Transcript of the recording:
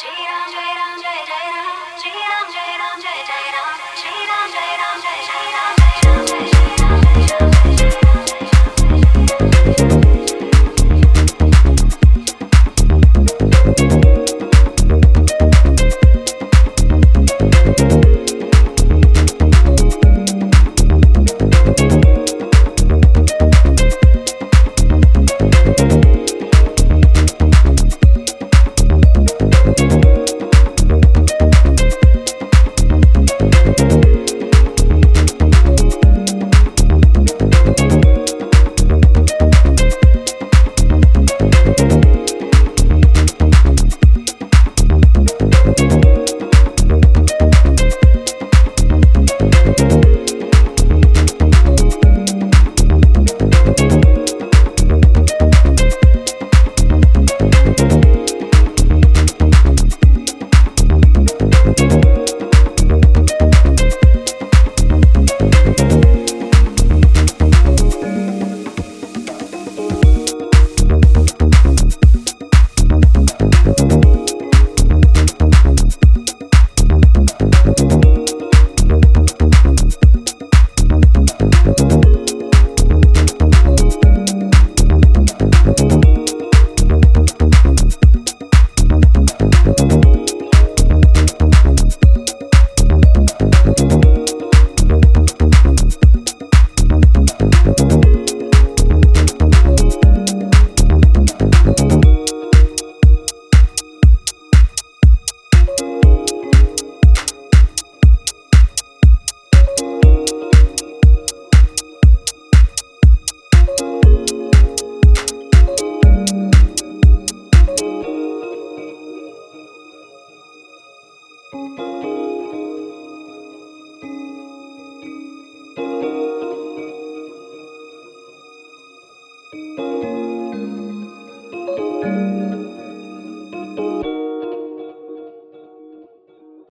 cheetah.